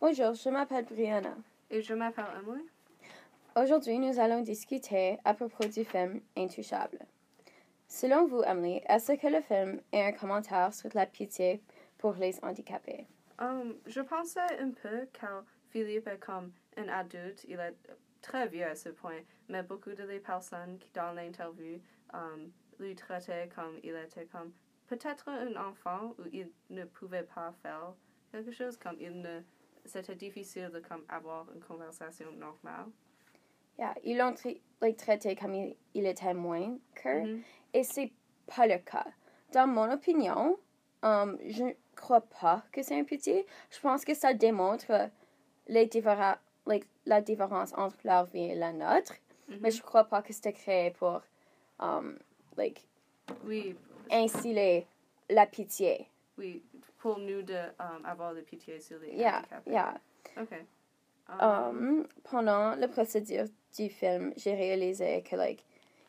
Bonjour, je m'appelle Brianna. Et je m'appelle Emily. Aujourd'hui, nous allons discuter à propos du film Intouchable. Selon vous, Emily, est-ce que le film est un commentaire sur la pitié pour les handicapés? Um, je pensais un peu car Philippe est comme un adulte, il est très vieux à ce point, mais beaucoup de les personnes qui dans l'interview um, lui traitaient comme il était comme peut-être un enfant où il ne pouvait pas faire quelque chose comme il ne c'était difficile de comme avoir une conversation normale. Yeah, ils l'ont like, traité comme il, il était moins que, Mhm. et c'est pas le cas. Dans mon opinion, um, je ne crois pas que c'est un pitié. Je pense que ça démontre les différa- like, la différence entre leur vie et la nôtre, Mhm. mais je crois pas que c'était créé pour um, like, Oui, instiller la pitié. oui, nous de um, avoir Yeah, yeah. Ok. Um, Um, pendant la procédure du film, j'ai réalisé que like,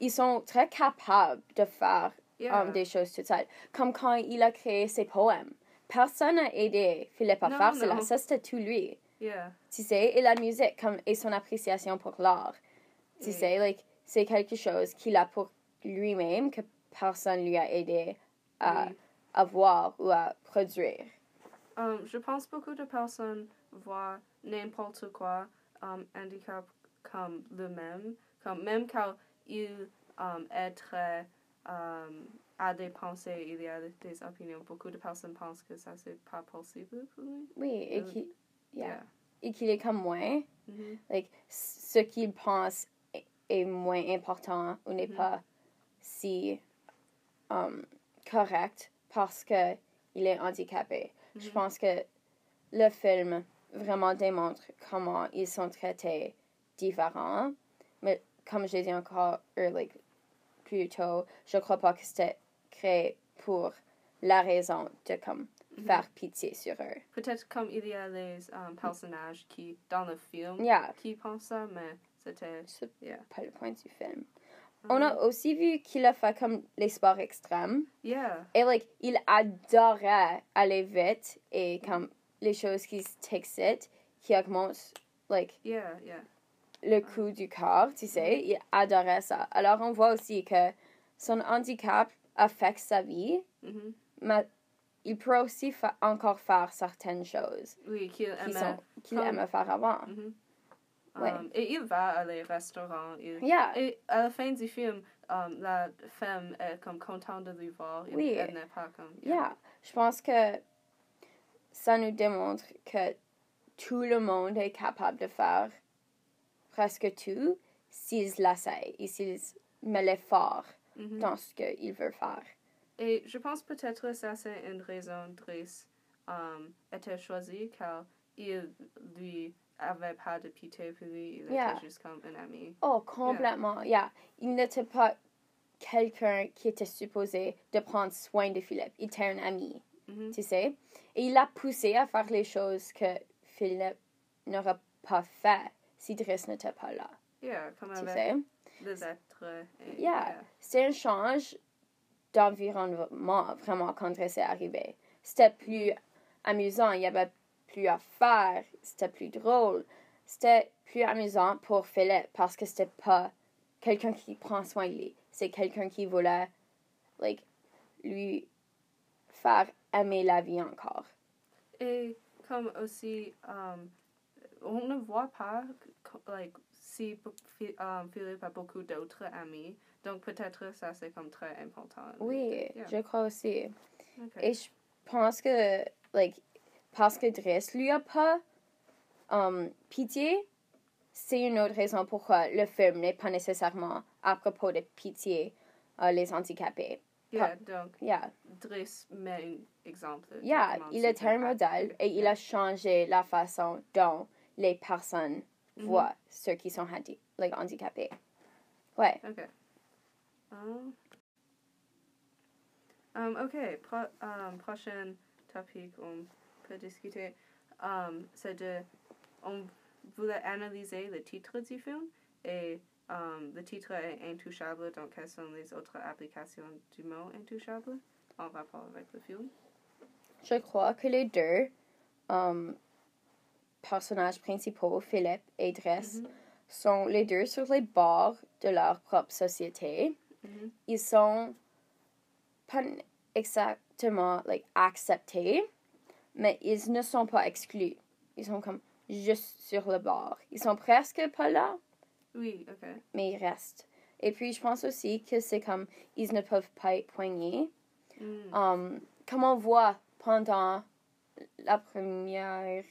ils sont très capables de faire yeah. um, des choses toutes seules. Comme quand il a créé ses poèmes. Personne n'a aidé Philippe à Non, faire cela. Ça, c'était tout lui. yeah. Tu sais, et la musique comme, et son appréciation pour l'art. Tu Oui. sais, like, c'est quelque chose qu'il a pour lui-même que personne lui a aidé à Oui. Avoir ou à produire? Um, je pense beaucoup de personnes voient n'importe quoi um, handicap comme le même, comme même quand il um, est très um, a des pensées, il y a des opinions. Beaucoup de personnes pensent que ça c'est pas possible pour lui. Oui, et Euh, qu'il yeah. Yeah. et qu'il est comme moi. Mhm. like, ce qu'il pense est, est moins important ou n'est Mhm. pas si um, correct parce que il est handicapé. Je Mhm. pense que le film vraiment démontre comment ils sont traités différents. Mais comme j'ai dit encore euh, like, plus tôt, je crois pas que c'était créé pour la raison de comme Mhm. faire pitié sur eux. Peut-être comme il y a les um, personnages qui, dans le film, Yeah, qui pensent ça, mais c'était. c'est Yeah. pas le point du film. On a Um, aussi vu qu'il a fait comme les sports extrêmes. Yeah. Et like, il adorait aller vite et comme les choses qui t'excitent, qui augmentent like, Yeah. Yeah. le coût du corps, tu sais. Il adorait ça. Alors on voit aussi que son handicap affecte sa vie, Mhm. mais il peut aussi fa- encore faire certaines choses Oui, qu'il qui aimait. aimait faire avant. Ouais. Um, et il va à les restaurants. Il, Yeah. Et à la fin du film, um, la femme est comme contente de lui voir. Il- Oui. Elle n'est pas comme. Yeah. Je pense que ça nous démontre que tout le monde est capable de faire presque tout s'ils l'essayent et s'ils mettent l'effort Mhm. dans ce qu'ils veulent faire. Et je pense peut-être que ça c'est une raison Driss um, était choisi car il lui avait pas de pitié pour lui. Il Yeah. était juste comme un ami. Oh, complètement. Yeah. Il n'était pas quelqu'un qui était supposé de prendre soin de Philippe. Il était un ami, Mhm. tu sais. Et il l'a poussé à faire les choses que Philippe n'aurait pas fait si Driss n'était pas là, Yeah, comme tu avec sais. les êtres. et- Yeah. C'est un change d'environnement vraiment quand Driss est arrivé. C'était plus amusant, il y avait plus à faire, c'était plus drôle. C'était plus amusant pour Philippe parce que c'était pas quelqu'un qui prend soin de lui. C'est quelqu'un qui voulait like, lui faire aimer la vie encore. Et comme aussi, um, on ne voit pas like, si um, Philippe a beaucoup d'autres amis. Donc peut-être ça c'est comme très important. Oui, Yeah. je crois aussi. Et je pense que, like, parce que Driss lui a pas um, pitié, c'est une autre raison pourquoi le film n'est pas nécessairement à propos de pitié euh, les handicapés. Yeah, donc Yeah, Driss met un exemple. yeah, il fait. modèle et il a changé la façon dont les personnes Mhm. voient ceux qui sont handi like, handicapés. Ouais. Ok. Um, um, ok, pro, um, prochain topic on peut discuter, um, c'est de, on voulait analyser le titre du film et um, le titre est intouchable, donc quelles sont les autres applications du mot intouchable en rapport avec le film? Je crois que les deux um, personnages principaux, Philippe et Dress, Mhm. sont les deux sur les bords de leur propre société. Mhm. Ils sont pas exactement like, acceptés, mais ils ne sont pas exclus. Ils sont comme juste sur le bord. Ils sont presque pas là, Oui, ok. mais ils restent. Et puis, je pense aussi que c'est comme ils ne peuvent pas être poignés. Mm. Um, comme on voit pendant la première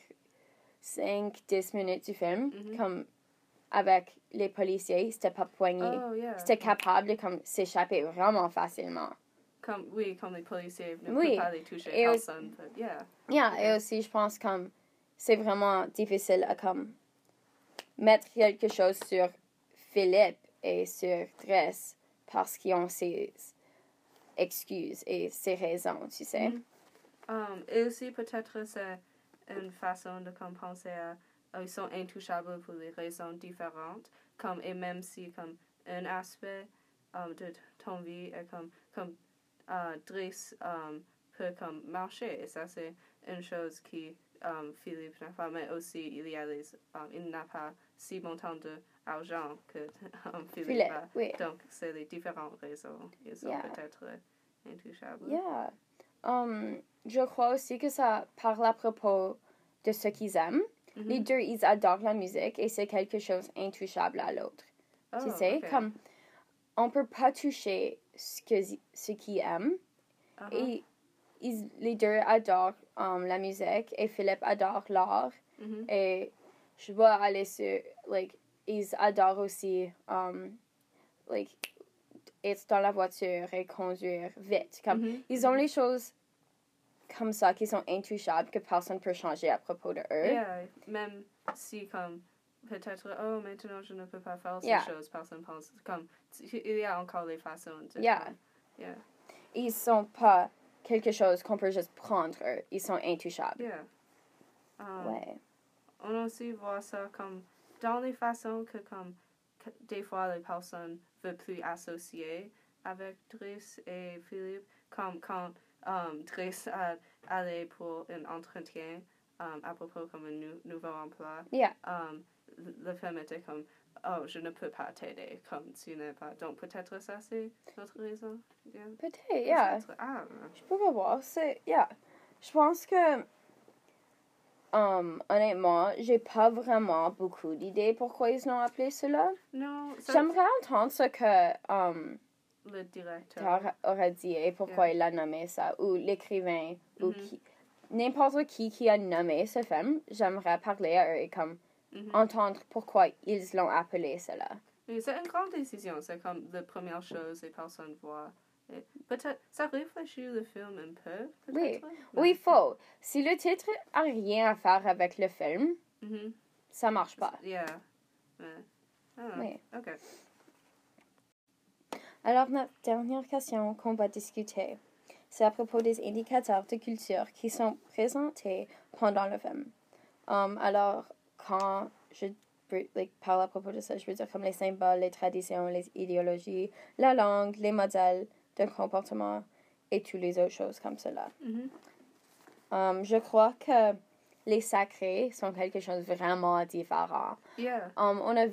5-10 minutes du film, Mhm. comme avec les policiers, c'était pas poigné. Oh, yeah. C'était capable de comme s'échapper vraiment facilement. Comme, oui, comme les policiers ne Oui. peuvent pas les toucher Et aussi- personne. but yeah. Yeah, et aussi, je pense comme c'est vraiment difficile à comme mettre quelque chose sur Philippe et sur Dress parce qu'ils ont ses excuses et ses raisons, tu sais. Mhm. Um, et aussi, peut-être, c'est une façon de comme penser à. euh, ils sont intouchables pour des raisons différentes. Comme, et même si, comme, un aspect um, de ton vie est comme. comme euh, Driss um, peut comme marcher. Et ça, c'est une chose qui um, Philippe n'a pas. Mais aussi, il y a les. um, il n'a pas si montant d'argent que Philippe Philippe, a. oui. Donc, c'est les différentes raisons. Ils sont Yeah. peut-être euh, intouchables. Yeah. Um, je crois aussi que ça parle à propos de ce qu'ils aiment. Mhm. Les deux, ils adorent la musique et c'est quelque chose intouchable à l'autre. tu Oh, sais, comme on peut pas toucher ce que ce qu'ils aiment. Uh-huh. Et ils, les deux adorent um, la musique et Philippe adore l'art. Mhm. Et je vois aller sur, like, ils adorent aussi, um, like, être dans la voiture et conduire vite. Comme, Mhm. ils ont les choses comme ça qui sont intouchables que personne peut changer à propos de eux. Yeah, même si comme peut-être oh maintenant je ne peux pas faire ces Yeah. choses personne pense comme il y a encore les façons de Yeah. yeah Ils sont pas quelque chose qu'on peut juste prendre. Ils sont intouchables. yeah Um, Ouais. on aussi voit ça comme dans les façons que comme que des fois les personnes veulent plus associer avec Driss et Philippe comme quand um, Driss a allé pour un entretien um, à propos comme un nou- nouveau emploi Yeah. um, le- film était comme oh je ne peux pas t'aider comme tu n'es pas donc peut-être ça c'est notre raison yeah. Peut-être, yeah. Ah Je peux voir. C'est, yeah. Je pense que, um, honnêtement, j'ai pas vraiment beaucoup d'idées pourquoi ils l'ont appelé cela. non ça- J'aimerais entendre ce que um, le directeur aurait dit et pourquoi Yeah. il a nommé ça, ou l'écrivain, ou Mhm. qui. N'importe qui qui a nommé ce film, j'aimerais parler à eux et comme Mhm. entendre pourquoi ils l'ont appelé cela. Oui, c'est une grande décision. C'est comme la première chose les personnes voient. Peut-être, ça réfléchit le film un peu, Oui. Oui, faux. Si le titre a rien à faire avec le film, Mhm. ça marche pas. Yeah. Ah, Oui. Ok. Alors, notre dernière question qu'on va discuter, c'est à propos des indicateurs de culture qui sont présentés pendant le film. Um, alors, quand je like, parle à propos de ça, je veux dire comme les symboles, les traditions, les idéologies, la langue, les modèles de comportement et toutes les autres choses comme cela. Mhm. Um, je crois que les sacrés sont quelque chose de vraiment différent. Yeah. Um, on a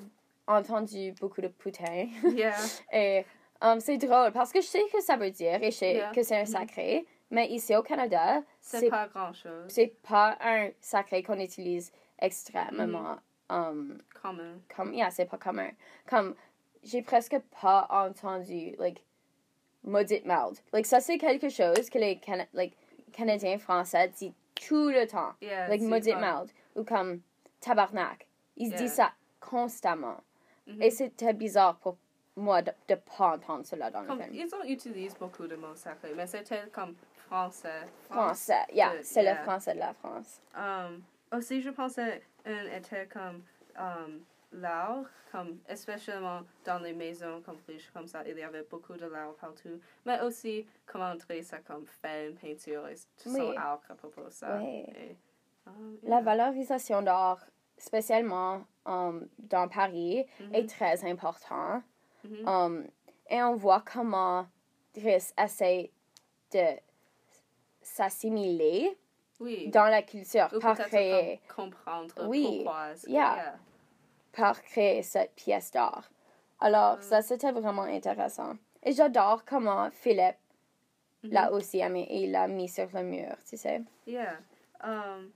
entendu beaucoup de putains. Yeah. Et um, c'est drôle parce que je sais que ça veut dire et je sais Yeah. que c'est un Mhm. sacré, mais ici au Canada, c'est pas grand chose. c'est pas un sacré qu'on utilise extrêmement. Um, Commun. comme, yeah, c'est pas commun. Comme, j'ai presque pas entendu, like, maudite merde. Like, ça c'est quelque chose que les Cana- like, Canadiens français disent tout le temps. Yeah. Like, maudite merde. Ou comme, tabarnak. Ils Yeah. disent ça constamment. Mhm. Et c'était bizarre pour moi de, de pas entendre cela dans Comme, le film. ils ont utilisé beaucoup de mots sacrés, mais c'était comme français. Français, yeah, de- c'est yeah. le français de la France. Um, aussi, je pensais un était comme um, l'art, comme especially dans les maisons comme riches comme ça, il y avait beaucoup de l'art partout. Mais aussi, comment entrer ça comme film, peinture, et tout Oui. art à propos de ça. Oui. Et, um, La valorisation d'art, spécialement um, dans Paris, Mhm. est très important. Mhm. Um, et on voit comment Driss essaie de s'assimiler Oui. dans la culture, Ou par créer, comprendre Oui. pourquoi. Yeah. par créer cette pièce d'art. Alors, Mm. ça, c'était vraiment intéressant. Et j'adore comment Philippe Mhm. l'a aussi aimé et il l'a mis sur le mur, tu sais. Yeah. Um,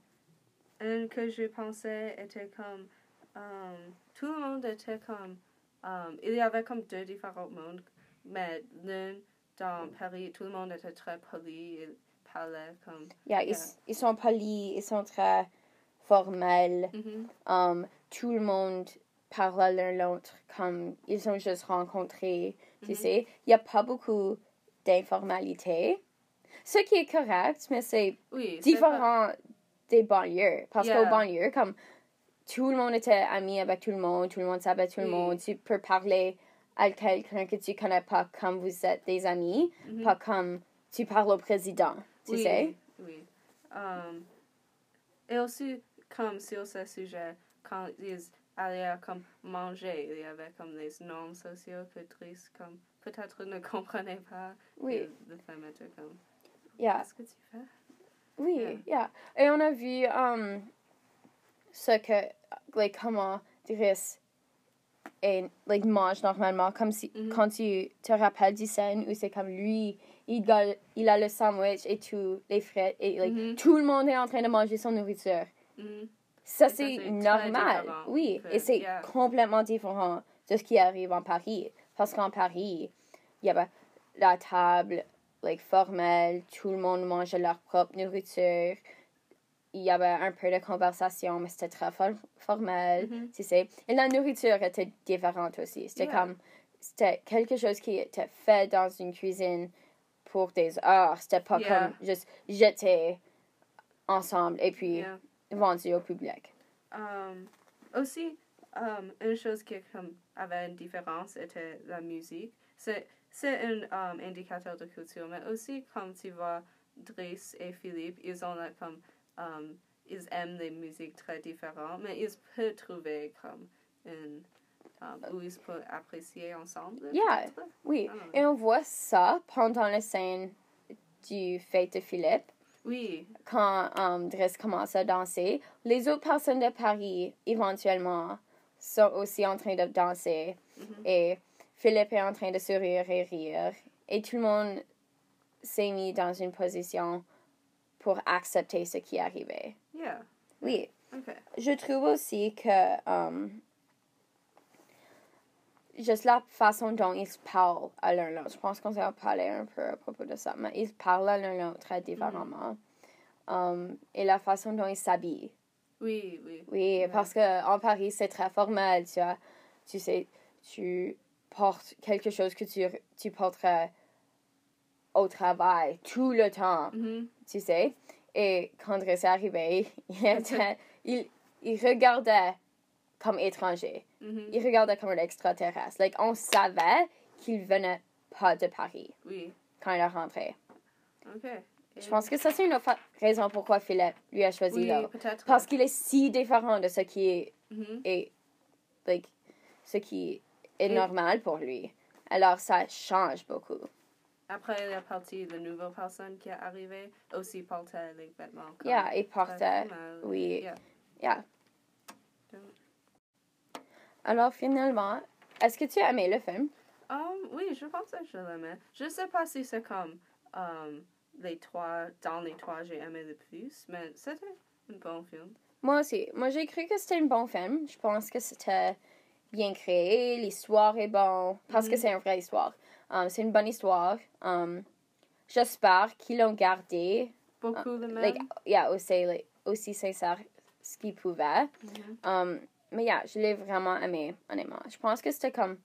un que je pensais était comme. Um, tout le monde était comme. Um, il y avait comme deux différents mondes, mais l'un dans Paris, tout le monde était très poli, il comme. Yeah, Yeah. Ils, ils sont polis, ils sont très formels. Mhm. Um, tout le monde parle l'un l'autre comme ils sont juste rencontrés, tu Mhm. sais. Il n'y a pas beaucoup d'informalité. Ce qui est correct, mais c'est Oui. différent des banlieues. Parce Yeah. qu'aux banlieues, comme tout le monde était ami avec tout le monde, tout le monde savait tout le monde, tu peux parler à quelqu'un que tu connais pas comme vous êtes des amis, Mhm. pas comme tu parles au président, tu oui, sais. Oui. Um, et aussi, comme sur ce sujet, quand ils allaient comme manger, il y avait comme les normes sociaux que Driss, comme peut-être ne comprenait pas. Oui, femme était comme, yeah. qu'est-ce que tu fais? Oui, Yeah. yeah. Et on a vu um, ce que, like, comment Driss et, like, mange normalement, comme si, Mhm. quand tu te rappelles du scène où c'est comme lui, il a, il a le sandwich et tout, les frites, et, like, Mhm. tout le monde est en train de manger son nourriture. Mhm. Ça, c'est normal. Oui, que- et c'est yeah. complètement différent de ce qui arrive en Paris. Parce qu'en Paris, il y avait la table like, formelle, tout le monde mangeait leur propre nourriture. Il y avait un peu de conversation, mais c'était très for- formel, Mhm. tu sais. Et la nourriture était différente aussi. C'était Yeah. comme, c'était quelque chose qui était fait dans une cuisine pour des heures. C'était pas Yeah. comme juste jeté ensemble et puis Yeah. vendu au public. Um, aussi, um, une chose qui comme, avait une différence était la musique. C'est, c'est un um, indicateur de culture, mais aussi comme tu vois, Driss et Philippe, ils ont là, comme, um, ils aiment les musiques très différentes, mais ils peuvent trouver comme une, um, où ils peuvent apprécier ensemble. Yeah. Oui, Ah. et on voit ça pendant la scène du fête de Philippe, Oui, quand um, Driss commence à danser. Les autres personnes de Paris, éventuellement, sont aussi en train de danser. Mhm. Et Philippe est en train de sourire et rire. Et tout le monde s'est mis dans une position pour accepter ce qui arrivé. yeah, Oui, je trouve aussi que um, juste la façon dont ils parlent à l'un l'autre, je pense qu'on s'est parlé un peu à propos de ça, mais ils parlent à l'un l'autre très différemment. Um, et la façon dont ils s'habillent. Oui, oui. Oui, Ouais. parce que en Paris, c'est très formel, tu vois. Tu sais, tu portes quelque chose que tu, tu porterais au travail tout le temps Mhm. Tu sais. Et quand Driss est arrivé, il, était- il, il regardait comme étranger. Mhm. Il regardait comme un extraterrestre. Like, on savait qu'il venait pas de Paris Oui, quand il est rentré. Je pense que ça, c'est une autre raison pourquoi Philippe lui a choisi oui, là. Parce qu'il est si différent de ce qui est, est like, ce qui est normal pour lui. Alors, ça change beaucoup. Après, il y a parti de nouvelles personnes qui est arrivée, aussi portaient les vêtements. comme Yeah, il portait. formels. Oui. Yeah. Alors, finalement, est-ce que tu as aimé le film? Um, oui, je pense que je l'aimais. Je sais pas si c'est comme um, les trois, dans les trois, j'ai aimé le plus, mais c'était un bon film. Moi aussi. Moi, j'ai cru que c'était un bon film. Je pense que c'était bien créé. L'histoire est bonne. Parce que Mhm. c'est une vraie histoire. Um, c'est une bonne histoire. Um, J'espère qu'ils l'ont gardé. Beaucoup de même. Like, yeah, aussi, like, aussi sincère ce qu'ils pouvaient. Um, mais yeah, je l'ai vraiment aimé, honnêtement. Je pense que c'était comme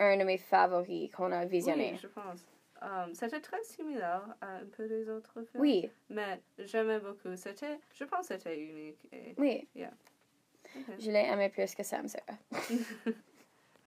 un de mes favoris qu'on a visionné. Oui, je pense. Um, c'était très similaire à un peu des autres films. Oui, Mais j'aimais beaucoup. C'était, je pense que c'était unique. Et, oui. Ok. Je l'ai aimé plus que Sam Sarah.